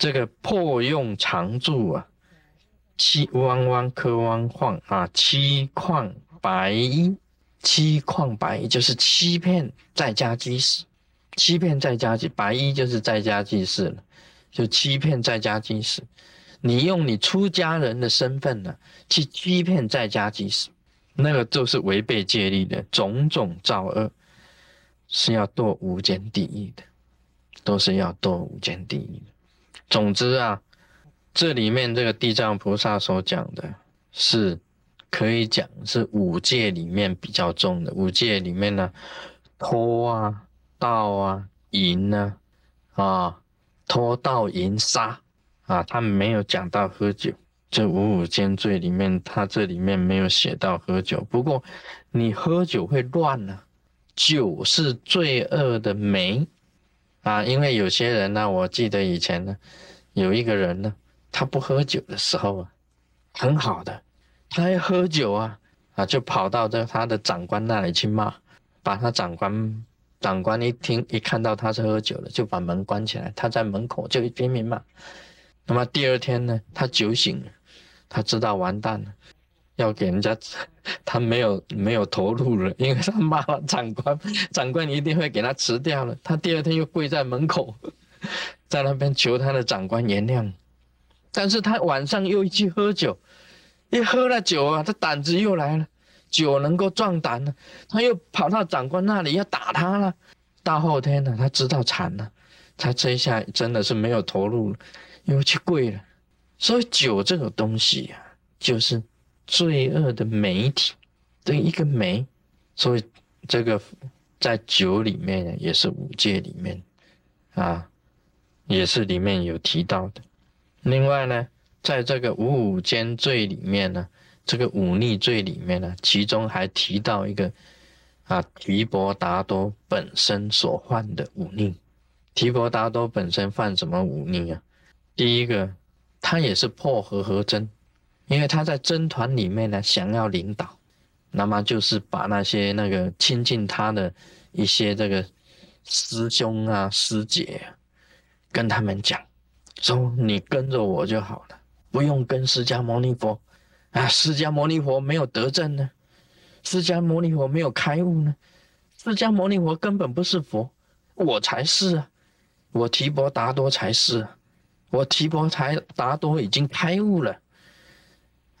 这个破用常住啊，七弯弯磕弯晃啊，七旷白衣，七旷白衣就是欺骗在家祭祀，欺骗在家祭白衣就是在家祭祀了，就欺骗在家祭祀。你用你出家人的身份呢，去欺骗在家祭祀，那个就是违背戒律的种种造恶，是要堕无间地狱的，都是要堕无间地狱的。总之啊，这里面这个地藏菩萨所讲的，是可以讲是五戒里面比较重的。五戒里面呢，偷啊、盗啊、淫啊，啊，偷盗淫杀。啊，他没有讲到喝酒，这五五间罪里面，他这里面没有写到喝酒。不过，你喝酒会乱呢，酒是罪恶的媒啊。因为有些人呢，我记得以前呢，有一个人呢，他不喝酒的时候啊，很好的，他一喝酒啊，啊，就跑到这他的长官那里去骂，把他长官长官一听一看到他是喝酒了，就把门关起来，他在门口就拼命骂。那么第二天呢，他酒醒了，他知道完蛋了，要给人家，他没有没有投入了，因为他骂了长官，长官一定会给他辞掉了。他第二天又跪在门口，在那边求他的长官原谅。但是他晚上又去喝酒，一喝了酒啊，他胆子又来了，酒能够壮胆了，他又跑到长官那里要打他了。大后天呢，他知道惨了，他这一下真的是没有投入了。又去跪了，所以酒这个东西呀，就是罪恶的媒体的一个媒，所以这个在酒里面也是五戒里面啊，也是里面有提到的。另外呢，在这个五五间罪里面呢，这个忤逆罪里面呢，其中还提到一个啊，提婆达多本身所犯的忤逆。提婆达多本身犯什么忤逆啊？第一个，他也是破和合真，因为他在真团里面呢，想要领导，那么就是把那些那个亲近他的一些这个师兄啊师姐，跟他们讲，说你跟着我就好了，不用跟释迦牟尼佛啊，释迦牟尼佛没有得证呢，释迦牟尼佛没有开悟呢，释迦牟尼佛根本不是佛，我才是啊，我提婆达多才是啊。我提婆才达多已经开悟了，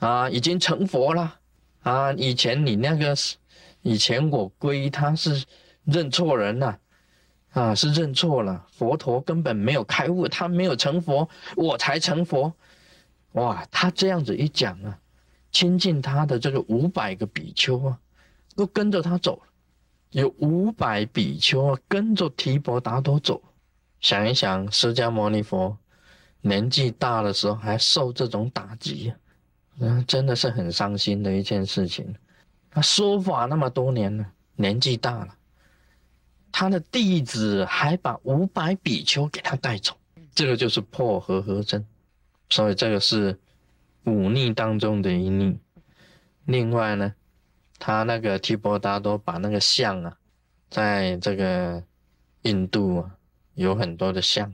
啊，已经成佛了，啊，以前你那个是，以前我归他是认错人了，啊，是认错了，佛陀根本没有开悟，他没有成佛，我才成佛，哇，他这样子一讲啊，亲近他的这个五百个比丘啊，都跟着他走了，有五百比丘啊跟着提婆达多走，想一想，释迦牟尼佛。年纪大的时候还受这种打击呀，嗯，真的是很伤心的一件事情。他说法那么多年了，年纪大了，他的弟子还把五百比丘给他带走，这个就是破和合真，所以这个是忤逆当中的一逆。另外呢，他那个提婆达多把那个像啊，在这个印度啊，有很多的像。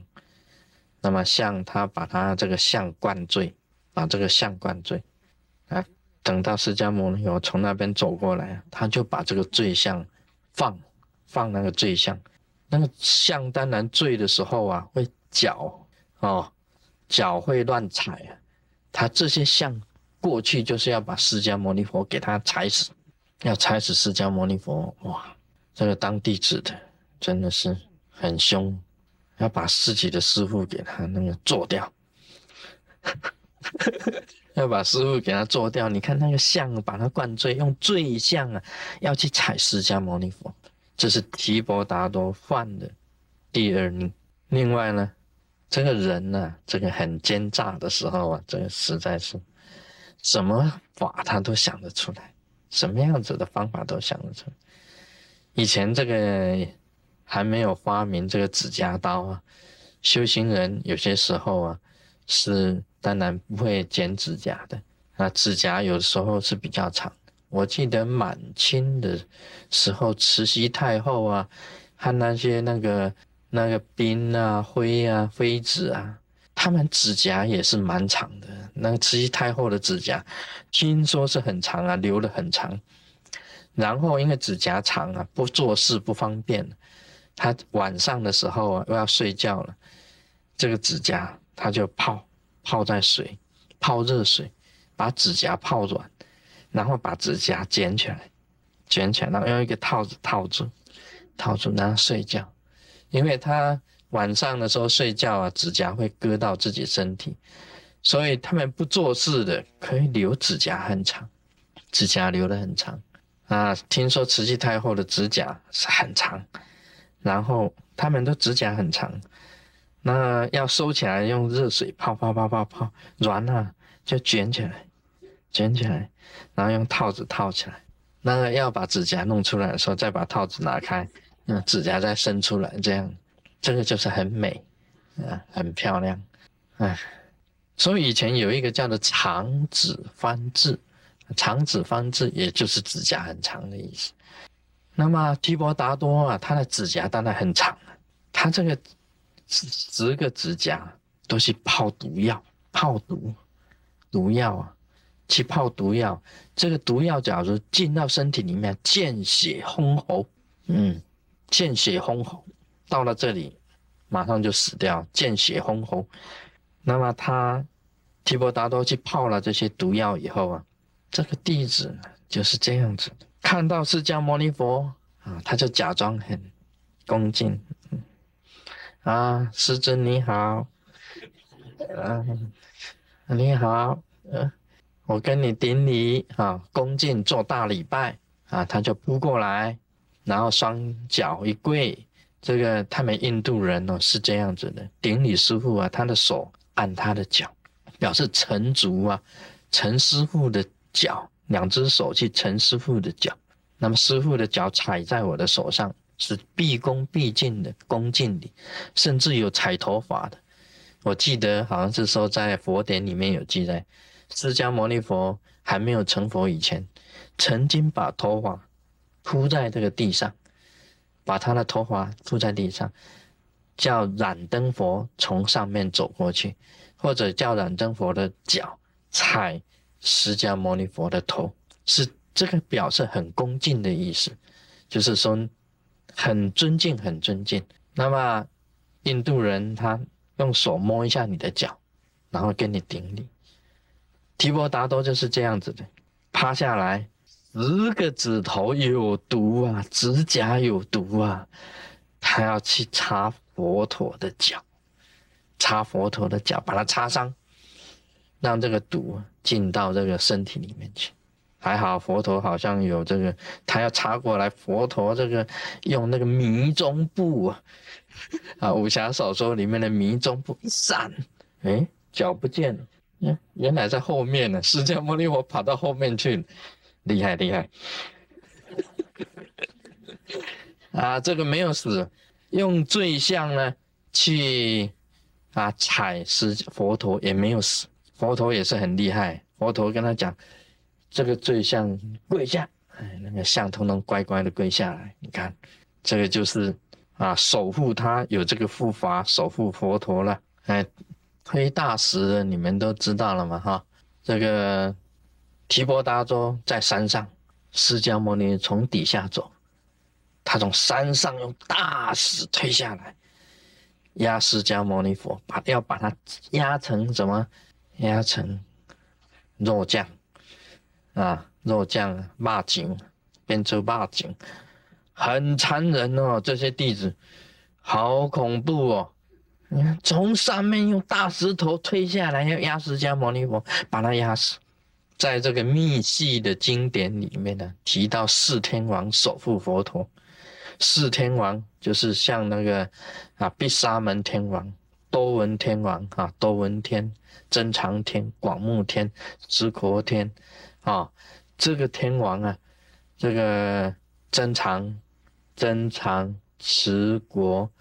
那么，像他把他这个像灌醉，把这个像灌醉，等到释迦牟尼佛从那边走过来，他就把这个醉像放放那个醉像，那个像当然醉的时候啊，会脚哦，脚会乱踩啊，他这些像过去就是要把释迦牟尼佛给他踩死，要踩死释迦牟尼佛，哇，这个当弟子的真的是很凶。要把自己的师傅给他那个做掉，要把师傅给他做掉。你看那个像，把他灌醉，用醉像啊，要去踩释迦牟尼佛，这是提婆达多犯的第二逆。另外呢，这个人呢，这个很奸诈的时候啊，这个实在是什么法他都想得出来，什么样子的方法都想得出来。以前这个。还没有发明这个指甲刀啊，修行人有些时候啊，是当然不会剪指甲的啊，指甲有时候是比较长。我记得满清的时候，慈禧太后啊，和那些那个那个嫔啊、妃啊、妃子啊，他们指甲也是蛮长的。那个慈禧太后的指甲，听说是很长啊，留的很长。然后因为指甲长啊，不做事不方便，他晚上的时候啊，又要睡觉了，这个指甲他就泡泡在水，泡热水，把指甲泡软，然后把指甲捡起来，捡起来，然后用一个套子套住，套住，然后睡觉。因为他晚上的时候睡觉啊，指甲会割到自己身体，所以他们不做事的可以留指甲很长，指甲留的很长。啊，听说慈禧太后的指甲是很长，然后他们的指甲很长，那要收起来用热水泡泡泡泡泡软了就卷起来，卷起来，然后用套子套起来。那个要把指甲弄出来的时候，再把套子拿开，那指甲再伸出来，这样，这个就是很美，啊，很漂亮，哎，所以以前有一个叫做长指翻字。长指方志，也就是指甲很长的意思。那么提婆达多啊，他的指甲当然很长了他这个十十个指甲都是泡毒药，泡毒毒药啊，去泡毒药。这个毒药假如进到身体里面，见血轰喉，嗯，见血轰喉，到了这里马上就死掉，见血轰喉。那么他提婆达多去泡了这些毒药以后啊。这个弟子就是这样子，看到释迦牟尼佛啊，他就假装很恭敬，啊，师尊你好，嗯，你好，嗯，我跟你顶礼啊，恭敬做大礼拜啊，他就扑过来，然后双脚一跪，这个他们印度人哦是这样子的，顶礼师傅啊，他的手按他的脚，表示陈足啊，陈师傅的。脚，两只手去陈师傅的脚，那么师傅的脚踩在我的手上，是毕恭毕敬的恭敬礼，甚至有踩头法的。我记得好像是说在佛典里面有记载，释迦牟尼佛还没有成佛以前，曾经把头发铺在这个地上，把他的头发铺在地上，叫燃灯佛从上面走过去，或者叫燃灯佛的脚踩。释迦牟尼佛的头是这个表示很恭敬的意思，就是说很尊敬，很尊敬。那么印度人他用手摸一下你的脚，然后跟你顶礼。提婆达多就是这样子的，趴下来，十个指头有毒啊，指甲有毒啊，他要去擦佛陀的脚，擦佛陀的脚，把它擦伤。让这个毒进到这个身体里面去，还好佛陀好像有这个，他要插过来，佛陀这个用那个迷踪步 啊，武侠小说里面的迷踪步一闪，哎脚不见了，嗯原来在后面呢，释迦牟尼佛跑到后面去，厉害厉害，啊这个没有死，用坠相呢去啊踩释佛陀也没有死。佛陀也是很厉害，佛陀跟他讲，这个最像跪下，哎，那个像通通乖乖的跪下来。你看，这个就是啊，守护他有这个护法，守护佛陀了。哎，推大石的，你们都知道了嘛？哈，这个提婆达多在山上，释迦牟尼从底下走，他从山上用大石推下来，压释迦牟尼佛，把要把它压成什么？压成肉酱啊，肉酱骂井变成骂井，很残忍哦。这些弟子好恐怖哦！你看，从上面用大石头推下来，要压释迦牟尼佛，把他压死。在这个密系的经典里面呢，提到四天王守护佛陀，四天王就是像那个啊，毗沙门天王。多闻天王啊，多闻天、增长天、广目天、持国天，啊，这个天王啊，这个增长、增长、持国、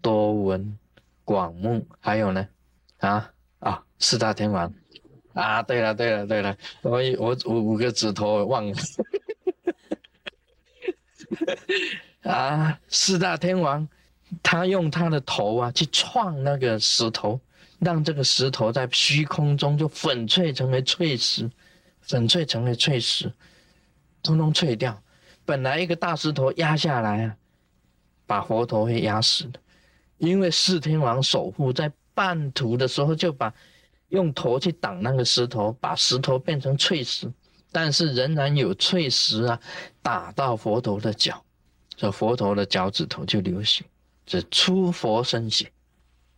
多闻、广目，还有呢，啊啊，四大天王啊，对了对了对了，我我五五个指头忘了，啊，四大天王。他用他的头啊去撞那个石头，让这个石头在虚空中就粉碎成为碎石，粉碎成为碎石，通通碎掉。本来一个大石头压下来啊，把佛陀会压死的，因为四天王守护在半途的时候就把用头去挡那个石头，把石头变成碎石，但是仍然有碎石啊打到佛陀的脚，这佛陀的脚趾头就流血。这出佛身血，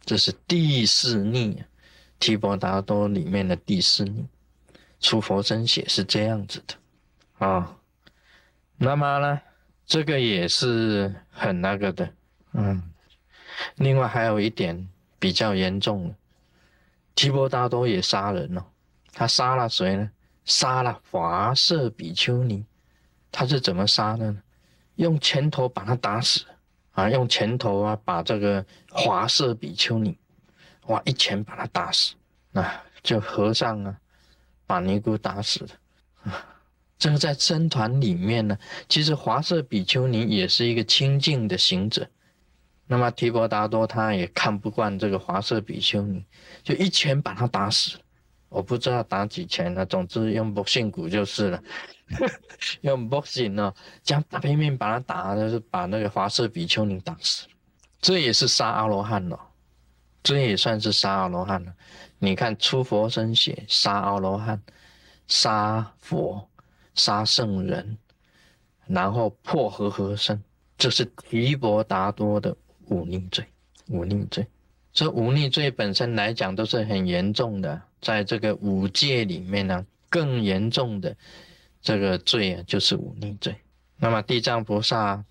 这是第四逆啊，提婆达多里面的第四逆，出佛身血是这样子的啊。那么呢，这个也是很那个的，嗯。另外还有一点比较严重的，提婆达多也杀人了，他杀了谁呢？杀了华瑟比丘尼。他是怎么杀的呢？用拳头把他打死。啊，用拳头啊，把这个华色比丘尼，哇，一拳把他打死。啊，就和尚啊，把尼姑打死了。啊，这个在僧团里面呢，其实华色比丘尼也是一个清净的行者。那么提婆达多他也看不惯这个华色比丘尼，就一拳把他打死。我不知道打几拳了，总之用不信骨就是了。用不行呢，将大拼命把他打，就是把那个华氏比丘尼打死，这也是杀阿罗汉了，这也算是杀阿罗汉了。你看出佛身血，杀阿罗汉，杀佛，杀圣人，然后破和合身，这是提婆达多的忤逆罪。忤逆罪，这忤逆罪本身来讲都是很严重的，在这个五戒里面呢，更严重的。这个罪啊，就是忤逆罪。那么地藏菩萨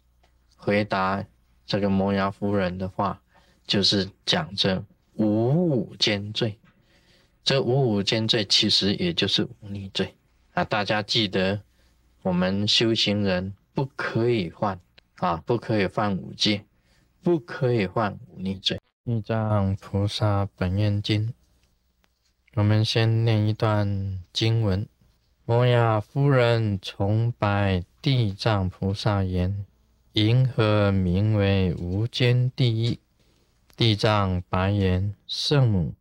回答这个摩崖夫人的话，就是讲这五五间罪。这五五间罪其实也就是忤逆罪啊！大家记得，我们修行人不可以犯啊，不可以犯五戒，不可以犯忤逆罪。地藏菩萨本愿经，我们先念一段经文。摩亚夫人崇拜地藏菩萨言：“银河名为无间地狱？”地藏白言：“圣母，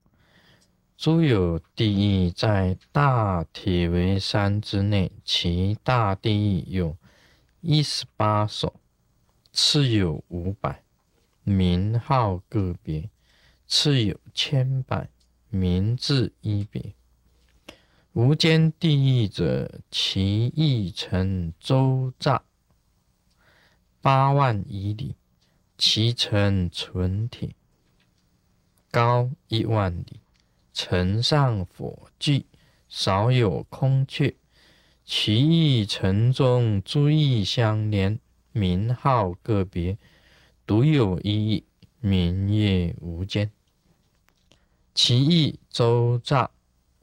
诸有地狱在大铁围山之内，其大地狱有一十八所，次有五百，名号个别；次有千百，名字一别。”无间地狱者，其一乘周匝八万余里，其城纯铁，高一万里，城上火炬，少有空缺。其一城中诸异相连，名号个别，独有一意，名曰无间。其一周匝。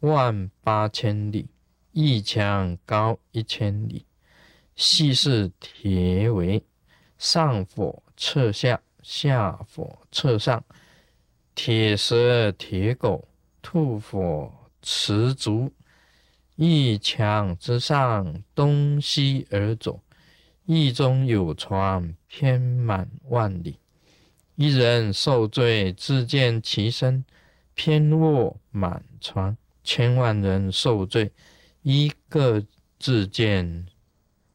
万八千里，一墙高一千里，细是铁围，上火侧下，下火侧上，铁蛇铁狗，吐火持足，一墙之上，东西而走，狱中有船，偏满万里，一人受罪，自见其身，偏卧满床。千万人受罪，一个自见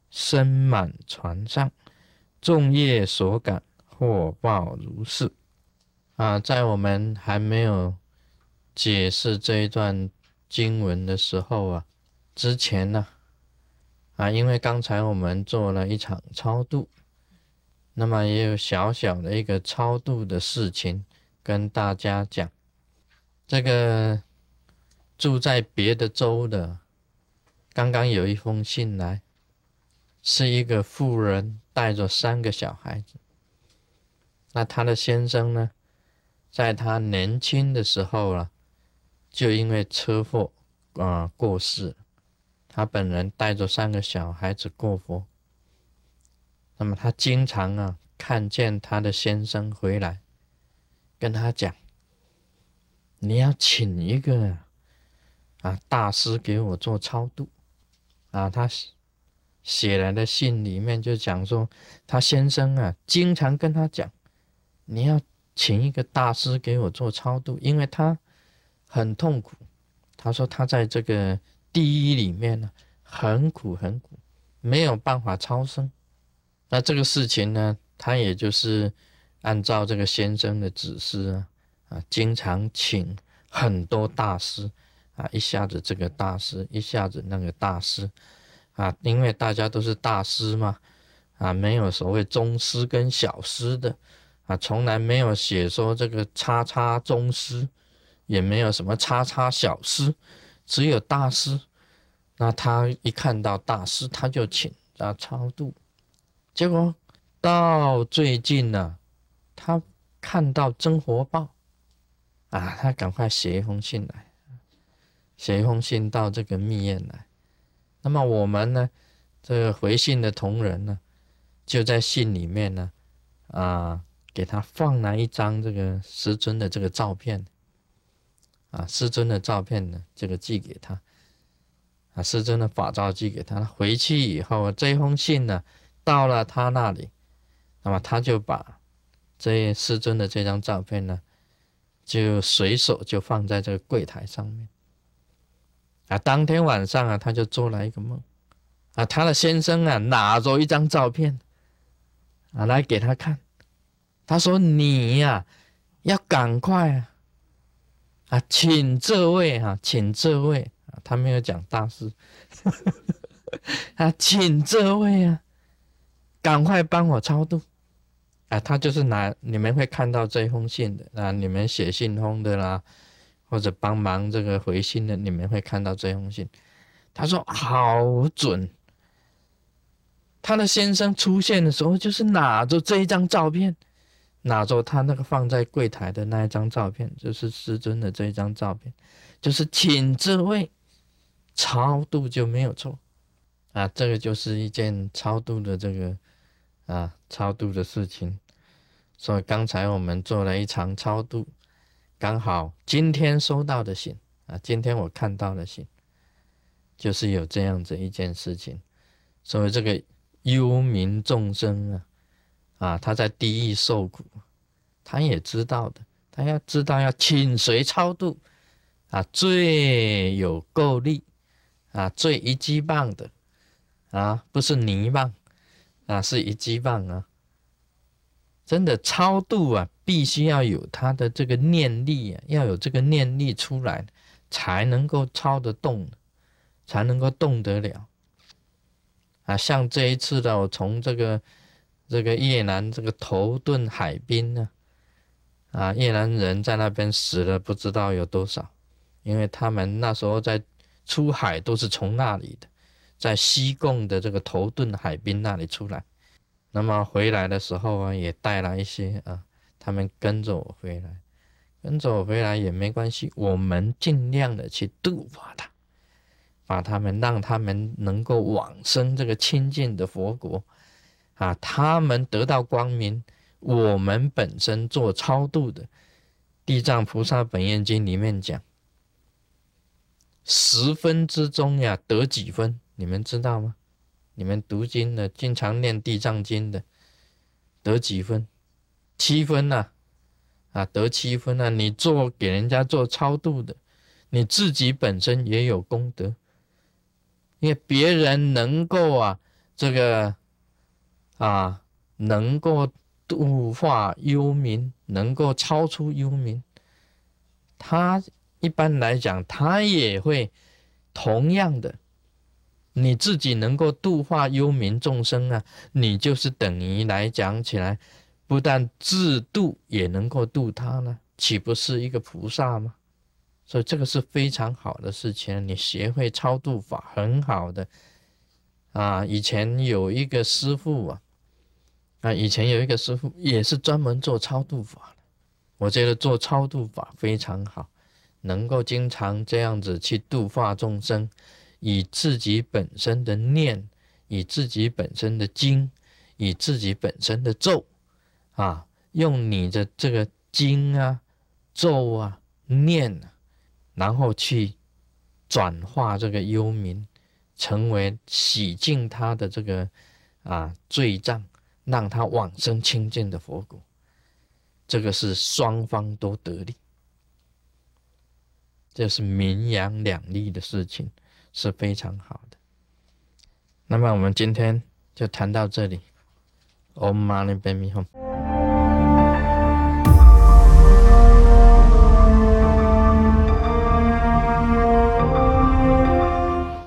身满床上，众业所感，祸报如是。啊，在我们还没有解释这一段经文的时候啊，之前呢，啊，因为刚才我们做了一场超度，那么也有小小的一个超度的事情跟大家讲，这个。住在别的州的，刚刚有一封信来，是一个妇人带着三个小孩子。那他的先生呢，在他年轻的时候啊，就因为车祸啊过世。他本人带着三个小孩子过活。那么他经常啊看见他的先生回来，跟他讲：“你要请一个。”啊，大师给我做超度，啊，他写来的信里面就讲说，他先生啊，经常跟他讲，你要请一个大师给我做超度，因为他很痛苦。他说他在这个地狱里面呢，很苦很苦，没有办法超生。那这个事情呢，他也就是按照这个先生的指示啊，啊，经常请很多大师啊，一下子这个大师，一下子那个大师啊，因为大家都是大师嘛，啊，没有所谓宗师跟小师的啊，从来没有写说这个叉叉宗师。也没有什么叉叉小师，只有大师。那他一看到大师，他就请啊超度。结果到最近呢，他看到真火报啊，他赶快写一封信来，写一封信到这个密院来。那么我们呢，这个回信的同仁呢，就在信里面呢，啊，给他放了一张这个师尊的这个照片。啊，师尊的照片呢，这个寄给他，啊，师尊的法照寄给他。回去以后，这封信呢，到了他那里，那么他就把这师尊的这张照片呢，就随手就放在这个柜台上面。啊，当天晚上啊，他就做了一个梦，啊，他的先生啊，拿着一张照片，啊，来给他看，他说：“你呀，要赶快啊。”啊，请这位啊，请这位啊，他没有讲大师，啊，请这位啊，赶快帮我超度啊！他就是拿你们会看到这封信的啊，你们写信封的啦，或者帮忙这个回信的，你们会看到这封信。他说好准，他的先生出现的时候就是拿着这一张照片。拿着他那个放在柜台的那一张照片，就是师尊的这一张照片，就是请这位超度就没有错啊，这个就是一件超度的这个啊超度的事情。所以刚才我们做了一场超度，刚好今天收到的信啊，今天我看到的信，就是有这样子一件事情。所以这个幽冥众生啊。啊，他在地狱受苦，他也知道的。他要知道要请谁超度啊，最有够力啊，最一击棒的啊，不是泥棒啊，是一击棒啊。真的超度啊，必须要有他的这个念力啊，要有这个念力出来，才能够超得动，才能够动得了啊。像这一次的，我从这个。这个越南这个头顿海滨呢，啊，越南人在那边死了不知道有多少，因为他们那时候在出海都是从那里的，在西贡的这个头顿海滨那里出来，那么回来的时候啊，也带了一些啊，他们跟着我回来，跟着我回来也没关系，我们尽量的去度化他，把他们让他们能够往生这个清净的佛国。啊，他们得到光明，我们本身做超度的，《地藏菩萨本愿经》里面讲，十分之中呀，得几分？你们知道吗？你们读经的，经常念《地藏经》的，得几分？七分呐！啊，得七分呐！你做给人家做超度的，你自己本身也有功德，因为别人能够啊，这个。啊，能够度化幽冥，能够超出幽冥，他一般来讲，他也会同样的，你自己能够度化幽冥众生啊，你就是等于来讲起来，不但自度，也能够度他呢，岂不是一个菩萨吗？所以这个是非常好的事情，你学会超度法很好的啊。以前有一个师傅啊。啊，以前有一个师傅也是专门做超度法的，我觉得做超度法非常好，能够经常这样子去度化众生，以自己本身的念，以自己本身的经，以自己本身的咒，啊，用你的这个经啊、咒啊、念啊，然后去转化这个幽冥，成为洗净他的这个啊罪障。让他往生清净的佛果，这个是双方都得利，这是名扬两利的事情，是非常好的。那么我们今天就谈到这里，Om Mani Padme Hum。